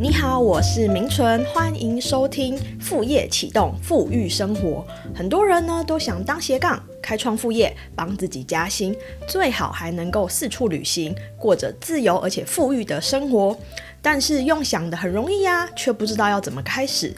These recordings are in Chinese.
你好，我是明纯，欢迎收听副业启动富裕生活。很多人呢都想当斜杠，开创副业，帮自己加薪，最好还能够四处旅行，过着自由而且富裕的生活。但是用想的很容易呀，却不知道要怎么开始。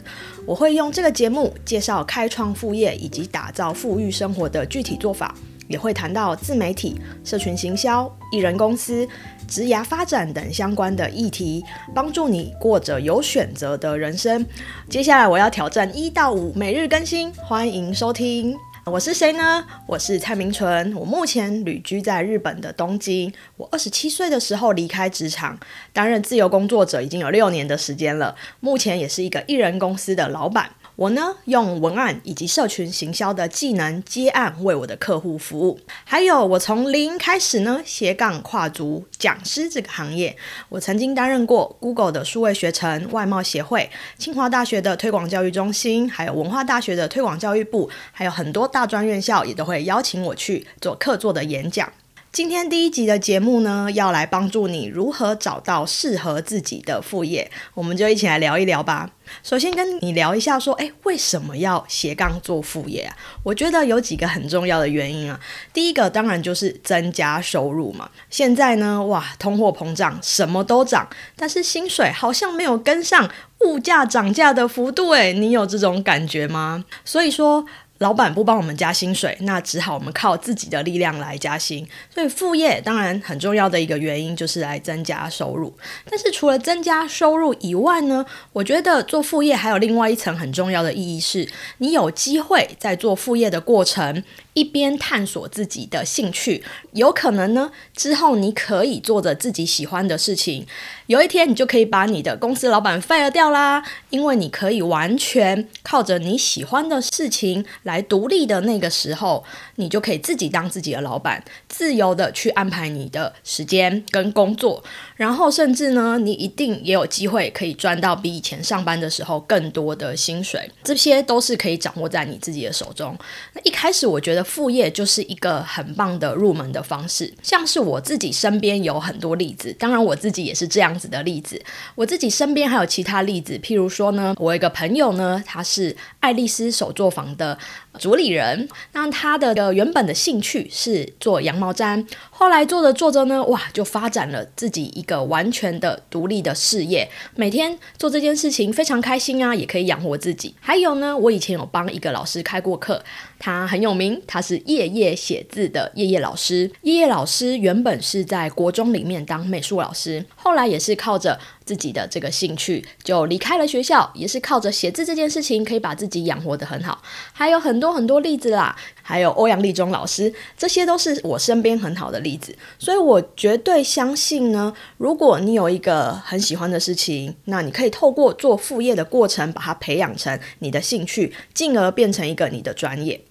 我会用这个节目介绍开创副业以及打造富裕生活的具体做法。也会谈到自媒体、社群行销、艺人公司、职涯发展等相关的议题，帮助你过着有选择的人生。接下来我要挑战一到五每日更新，欢迎收听。我是谁呢？我是蔡明纯，我目前旅居在日本的东京。我二十七岁的时候离开职场，担任自由工作者已经有六年的时间了，目前也是一个艺人公司的老板。我呢，用文案以及社群行销的技能接案，为我的客户服务。还有，我从零开始呢，斜杠跨足讲师这个行业。我曾经担任过 Google 的数位学程、外贸协会、清华大学的推广教育中心，还有文化大学的推广教育部，还有很多大专院校也都会邀请我去做客座的演讲。今天第一集的节目呢，要来帮助你如何找到适合自己的副业，我们就一起来聊一聊吧。首先跟你聊一下，说，哎，为什么要斜杠做副业啊？我觉得有几个很重要的原因啊。第一个当然就是增加收入嘛。现在呢，哇，通货膨胀，什么都涨，但是薪水好像没有跟上物价涨价的幅度，哎，你有这种感觉吗？所以说。老板不帮我们加薪水，那只好我们靠自己的力量来加薪。所以副业当然很重要的一个原因就是来增加收入。但是除了增加收入以外呢，我觉得做副业还有另外一层很重要的意义，是你有机会在做副业的过程。一边探索自己的兴趣，有可能呢，之后你可以做着自己喜欢的事情，有一天你就可以把你的公司老板 fire 掉啦，因为你可以完全靠着你喜欢的事情来独立的那个时候，你就可以自己当自己的老板，自由的去安排你的时间跟工作。然后甚至呢，你一定也有机会可以赚到比以前上班的时候更多的薪水，这些都是可以掌握在你自己的手中。那一开始我觉得副业就是一个很棒的入门的方式，像是我自己身边有很多例子，当然我自己也是这样子的例子。我自己身边还有其他例子，譬如说呢，我一个朋友呢，他是爱丽丝手作坊的。主理人，那他的原本的兴趣是做羊毛毡，后来做着做着呢，哇，就发展了自己一个完全的独立的事业，每天做这件事情非常开心啊，也可以养活自己。还有呢，我以前有帮一个老师开过课，他很有名，他是夜夜写字的夜夜老师。夜夜老师原本是在国中里面当美术老师，后来也是靠着。自己的这个兴趣就离开了学校，也是靠着写字这件事情可以把自己养活得很好。还有很多很多例子啦，还有欧阳立中老师，这些都是我身边很好的例子。所以我绝对相信呢，如果你有一个很喜欢的事情，那你可以透过做副业的过程，把它培养成你的兴趣，进而变成一个你的专业。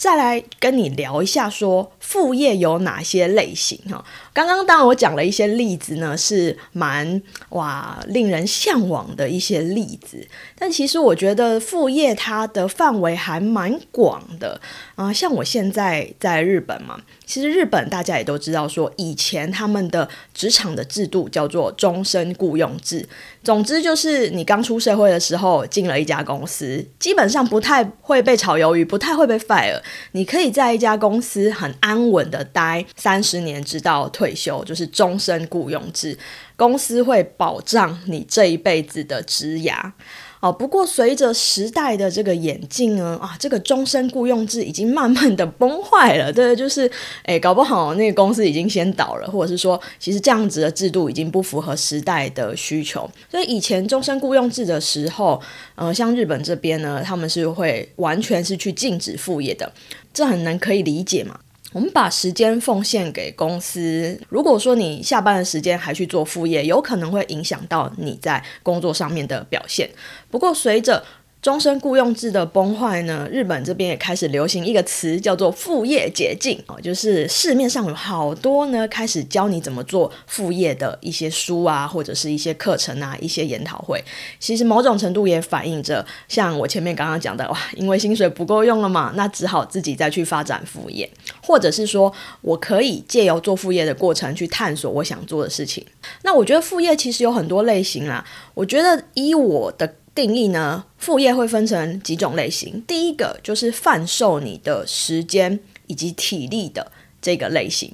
再来跟你聊一下，说副业有哪些类型哈？刚刚当然我讲了一些例子呢，是蛮哇令人向往的一些例子。但其实我觉得副业它的范围还蛮广的啊。像我现在在日本嘛，其实日本大家也都知道，说以前他们的职场的制度叫做终身雇佣制。总之就是你刚出社会的时候进了一家公司，基本上不太会被炒鱿鱼，不太会被 fire。你可以在一家公司很安稳的待三十年，直到退休，就是终身雇佣制，公司会保障你这一辈子的职涯。哦，不过随着时代的这个演进呢，啊，这个终身雇佣制已经慢慢的崩坏了。对，就是，诶，搞不好那个公司已经先倒了，或者是说，其实这样子的制度已经不符合时代的需求。所以以前终身雇佣制的时候，呃，像日本这边呢，他们是会完全是去禁止副业的，这很能可以理解嘛。我们把时间奉献给公司。如果说你下班的时间还去做副业，有可能会影响到你在工作上面的表现。不过，随着终身雇佣制的崩坏呢，日本这边也开始流行一个词，叫做副业解禁哦，就是市面上有好多呢，开始教你怎么做副业的一些书啊，或者是一些课程啊，一些研讨会。其实某种程度也反映着，像我前面刚刚讲的，哇，因为薪水不够用了嘛，那只好自己再去发展副业，或者是说我可以借由做副业的过程去探索我想做的事情。那我觉得副业其实有很多类型啦，我觉得依我的。定义呢？副业会分成几种类型。第一个就是贩售你的时间以及体力的这个类型。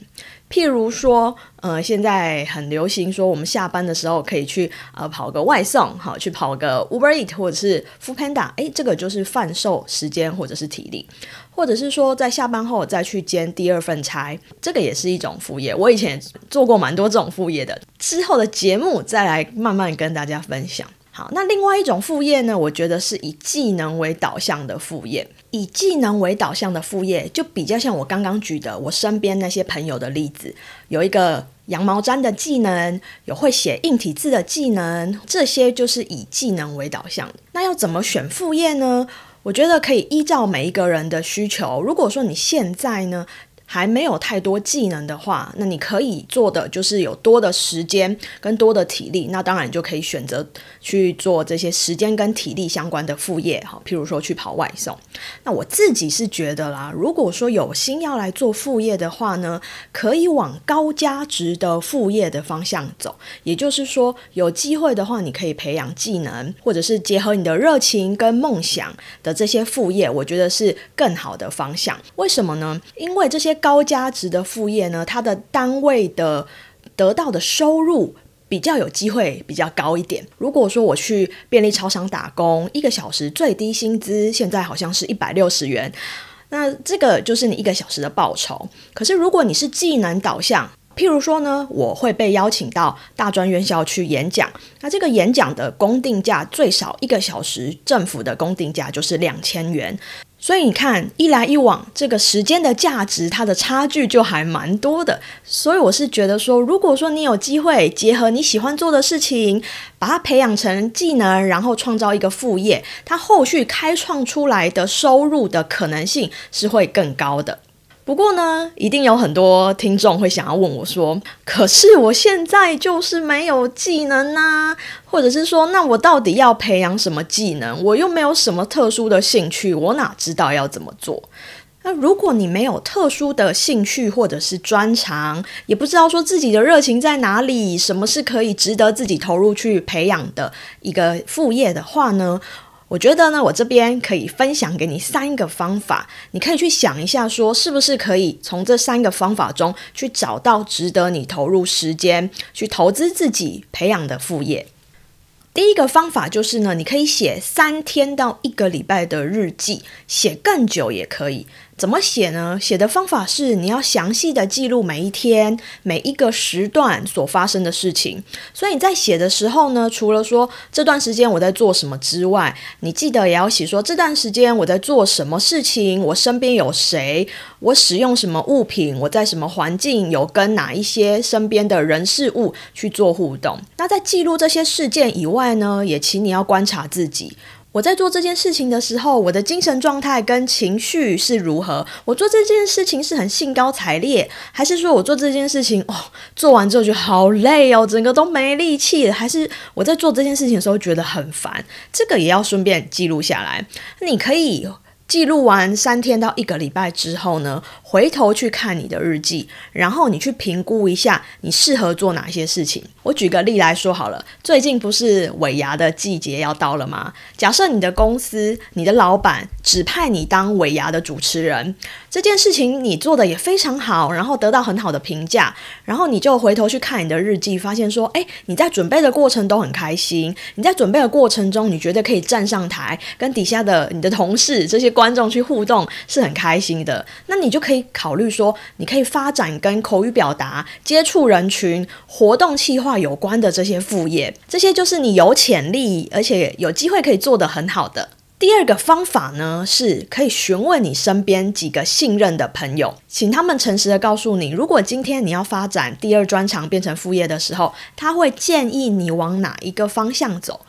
譬如说，呃，现在很流行说，我们下班的时候可以去呃跑个外送，好，去跑个 Uber Eat 或者是 Food Panda，诶，这个就是贩售时间或者是体力，或者是说在下班后再去兼第二份差，这个也是一种副业。我以前做过蛮多这种副业的，之后的节目再来慢慢跟大家分享。好，那另外一种副业呢？我觉得是以技能为导向的副业。以技能为导向的副业，就比较像我刚刚举的我身边那些朋友的例子，有一个羊毛毡的技能，有会写硬体字的技能，这些就是以技能为导向。那要怎么选副业呢？我觉得可以依照每一个人的需求。如果说你现在呢？还没有太多技能的话，那你可以做的就是有多的时间跟多的体力，那当然你就可以选择去做这些时间跟体力相关的副业，哈，譬如说去跑外送。那我自己是觉得啦，如果说有心要来做副业的话呢，可以往高价值的副业的方向走，也就是说有机会的话，你可以培养技能，或者是结合你的热情跟梦想的这些副业，我觉得是更好的方向。为什么呢？因为这些。高价值的副业呢，它的单位的得到的收入比较有机会比较高一点。如果说我去便利超商打工，一个小时最低薪资现在好像是一百六十元，那这个就是你一个小时的报酬。可是如果你是技能导向，譬如说呢，我会被邀请到大专院校去演讲，那这个演讲的公定价最少一个小时，政府的公定价就是两千元。所以你看，一来一往，这个时间的价值，它的差距就还蛮多的。所以我是觉得说，如果说你有机会结合你喜欢做的事情，把它培养成技能，然后创造一个副业，它后续开创出来的收入的可能性是会更高的。不过呢，一定有很多听众会想要问我说：“可是我现在就是没有技能呐，或者是说，那我到底要培养什么技能？我又没有什么特殊的兴趣，我哪知道要怎么做？那如果你没有特殊的兴趣或者是专长，也不知道说自己的热情在哪里，什么是可以值得自己投入去培养的一个副业的话呢？”我觉得呢，我这边可以分享给你三个方法，你可以去想一下，说是不是可以从这三个方法中去找到值得你投入时间去投资自己培养的副业。第一个方法就是呢，你可以写三天到一个礼拜的日记，写更久也可以。怎么写呢？写的方法是你要详细的记录每一天每一个时段所发生的事情。所以你在写的时候呢，除了说这段时间我在做什么之外，你记得也要写说这段时间我在做什么事情，我身边有谁，我使用什么物品，我在什么环境，有跟哪一些身边的人事物去做互动。那在记录这些事件以外呢，也请你要观察自己。我在做这件事情的时候，我的精神状态跟情绪是如何？我做这件事情是很兴高采烈，还是说我做这件事情哦，做完之后就好累哦，整个都没力气？还是我在做这件事情的时候觉得很烦？这个也要顺便记录下来。你可以记录完三天到一个礼拜之后呢？回头去看你的日记，然后你去评估一下你适合做哪些事情。我举个例来说好了，最近不是尾牙的季节要到了吗？假设你的公司、你的老板指派你当尾牙的主持人，这件事情你做的也非常好，然后得到很好的评价，然后你就回头去看你的日记，发现说，哎，你在准备的过程都很开心，你在准备的过程中，你觉得可以站上台跟底下的你的同事、这些观众去互动，是很开心的，那你就可以。考虑说，你可以发展跟口语表达、接触人群、活动企划有关的这些副业，这些就是你有潜力而且有机会可以做得很好的。第二个方法呢，是可以询问你身边几个信任的朋友，请他们诚实的告诉你，如果今天你要发展第二专长变成副业的时候，他会建议你往哪一个方向走。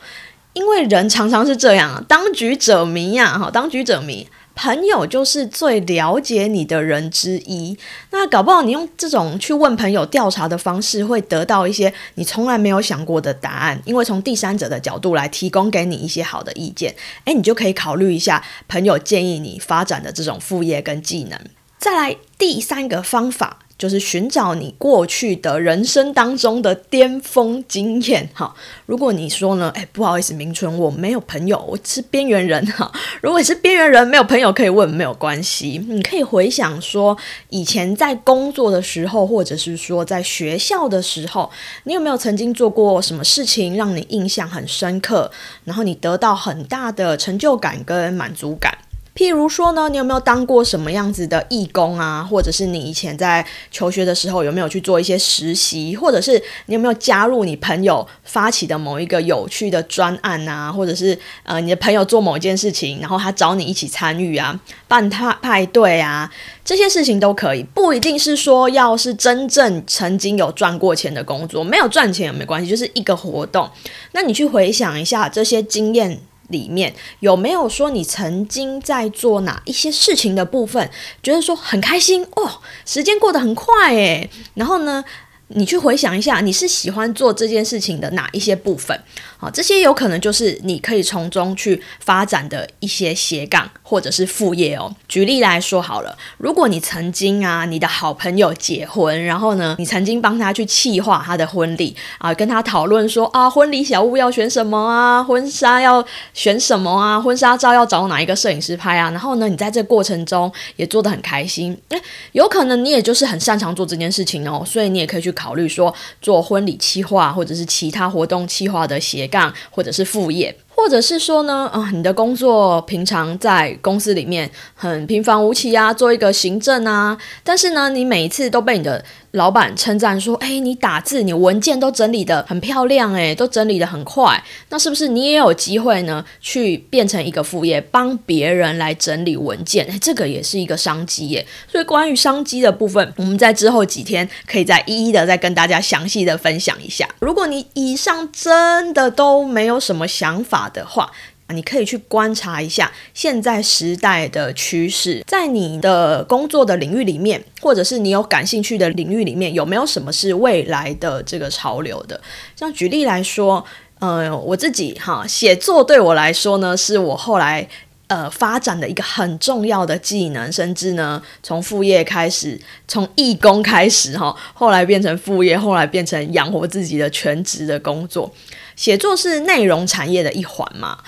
因为人常常是这样啊，当局者迷呀，哈，当局者迷。朋友就是最了解你的人之一，那搞不好你用这种去问朋友调查的方式，会得到一些你从来没有想过的答案，因为从第三者的角度来提供给你一些好的意见，诶，你就可以考虑一下朋友建议你发展的这种副业跟技能。再来第三个方法。就是寻找你过去的人生当中的巅峰经验，哈。如果你说呢，哎，不好意思，明春，我没有朋友，我是边缘人，哈。如果你是边缘人，没有朋友可以问，没有关系，你可以回想说，以前在工作的时候，或者是说在学校的时候，你有没有曾经做过什么事情让你印象很深刻，然后你得到很大的成就感跟满足感？譬如说呢，你有没有当过什么样子的义工啊？或者是你以前在求学的时候有没有去做一些实习？或者是你有没有加入你朋友发起的某一个有趣的专案啊？或者是呃，你的朋友做某一件事情，然后他找你一起参与啊，办派派对啊，这些事情都可以，不一定是说要是真正曾经有赚过钱的工作，没有赚钱也没关系，就是一个活动。那你去回想一下这些经验。里面有没有说你曾经在做哪一些事情的部分，觉得说很开心哦，时间过得很快诶，然后呢？你去回想一下，你是喜欢做这件事情的哪一些部分？好，这些有可能就是你可以从中去发展的一些斜杠或者是副业哦。举例来说好了，如果你曾经啊，你的好朋友结婚，然后呢，你曾经帮他去企划他的婚礼啊，跟他讨论说啊，婚礼小物要选什么啊，婚纱要选什么啊，婚纱照要找哪一个摄影师拍啊，然后呢，你在这过程中也做得很开心，诶，有可能你也就是很擅长做这件事情哦，所以你也可以去。考虑说做婚礼企划，或者是其他活动企划的斜杠，或者是副业。或者是说呢，啊，你的工作平常在公司里面很平凡无奇啊，做一个行政啊，但是呢，你每一次都被你的老板称赞说，哎，你打字，你文件都整理的很漂亮，哎，都整理的很快，那是不是你也有机会呢，去变成一个副业，帮别人来整理文件？哎，这个也是一个商机耶。所以关于商机的部分，我们在之后几天可以再一一的再跟大家详细的分享一下。如果你以上真的都没有什么想法，的话，你可以去观察一下现在时代的趋势，在你的工作的领域里面，或者是你有感兴趣的领域里面，有没有什么是未来的这个潮流的？像举例来说，呃，我自己哈，写作对我来说呢，是我后来呃发展的一个很重要的技能，甚至呢，从副业开始，从义工开始哈，后来变成副业，后来变成养活自己的全职的工作。写作是内容产业的一环嘛？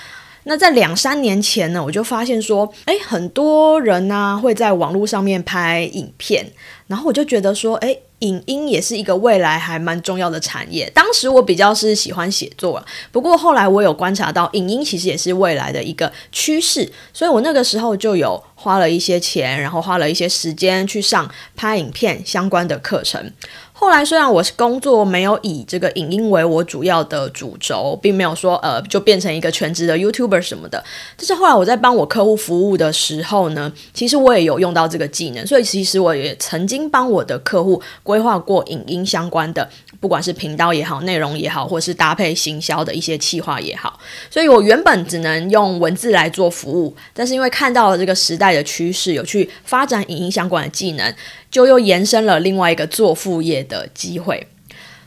那在两三年前呢，我就发现说，诶，很多人呢会在网络上面拍影片，然后我就觉得说，诶，影音也是一个未来还蛮重要的产业。当时我比较是喜欢写作，不过后来我有观察到，影音其实也是未来的一个趋势，所以我那个时候就有花了一些钱，然后花了一些时间去上拍影片相关的课程。后来虽然我是工作没有以这个影音为我主要的主轴，并没有说呃就变成一个全职的 YouTuber 什么的，但是后来我在帮我客户服务的时候呢，其实我也有用到这个技能，所以其实我也曾经帮我的客户规划过影音相关的。不管是频道也好，内容也好，或是搭配行销的一些企划也好，所以我原本只能用文字来做服务，但是因为看到了这个时代的趋势，有去发展影音相关的技能，就又延伸了另外一个做副业的机会，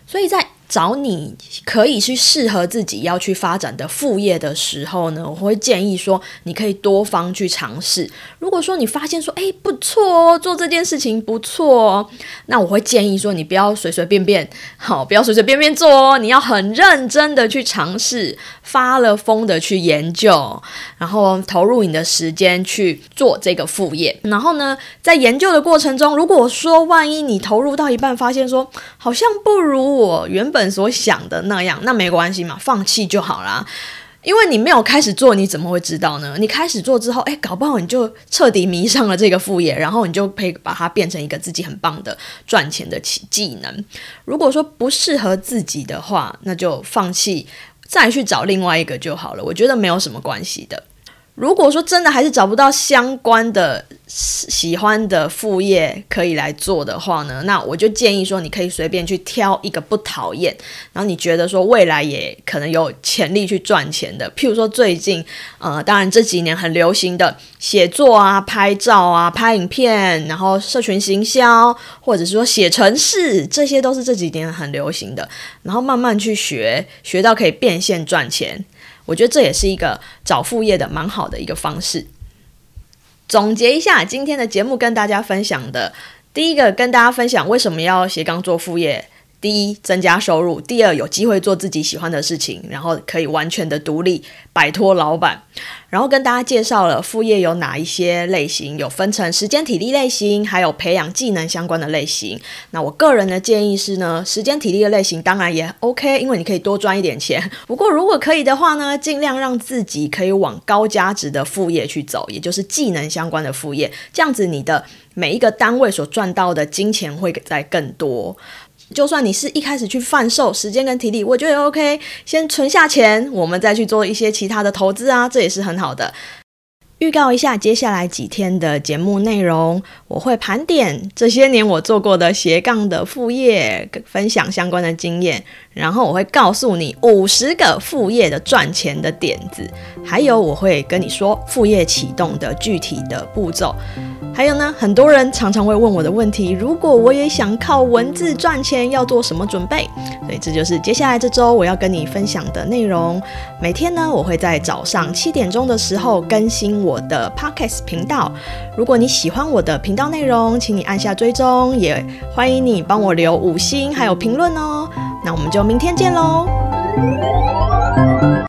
所以在。找你可以去适合自己要去发展的副业的时候呢，我会建议说，你可以多方去尝试。如果说你发现说，哎，不错哦，做这件事情不错哦，那我会建议说，你不要随随便便，好，不要随随便便做哦，你要很认真的去尝试，发了疯的去研究，然后投入你的时间去做这个副业。然后呢，在研究的过程中，如果说万一你投入到一半，发现说好像不如我原本。所想的那样，那没关系嘛，放弃就好啦。因为你没有开始做，你怎么会知道呢？你开始做之后，哎，搞不好你就彻底迷上了这个副业，然后你就可以把它变成一个自己很棒的赚钱的技技能。如果说不适合自己的话，那就放弃，再去找另外一个就好了。我觉得没有什么关系的。如果说真的还是找不到相关的喜欢的副业可以来做的话呢，那我就建议说，你可以随便去挑一个不讨厌，然后你觉得说未来也可能有潜力去赚钱的，譬如说最近呃，当然这几年很流行的写作啊、拍照啊、拍影片，然后社群行销，或者是说写程式，这些都是这几年很流行的，然后慢慢去学，学到可以变现赚钱。我觉得这也是一个找副业的蛮好的一个方式。总结一下今天的节目，跟大家分享的，第一个跟大家分享为什么要斜杠做副业。第一，增加收入；第二，有机会做自己喜欢的事情，然后可以完全的独立，摆脱老板。然后跟大家介绍了副业有哪一些类型，有分成时间体力类型，还有培养技能相关的类型。那我个人的建议是呢，时间体力的类型当然也 OK，因为你可以多赚一点钱。不过如果可以的话呢，尽量让自己可以往高价值的副业去走，也就是技能相关的副业。这样子你的每一个单位所赚到的金钱会在更多。就算你是一开始去贩售时间跟体力，我觉得 OK，先存下钱，我们再去做一些其他的投资啊，这也是很好的。预告一下接下来几天的节目内容，我会盘点这些年我做过的斜杠的副业，分享相关的经验，然后我会告诉你五十个副业的赚钱的点子，还有我会跟你说副业启动的具体的步骤。还有呢，很多人常常会问我的问题：如果我也想靠文字赚钱，要做什么准备？所以这就是接下来这周我要跟你分享的内容。每天呢，我会在早上七点钟的时候更新我的 Podcast 频道。如果你喜欢我的频道内容，请你按下追踪，也欢迎你帮我留五星还有评论哦。那我们就明天见喽。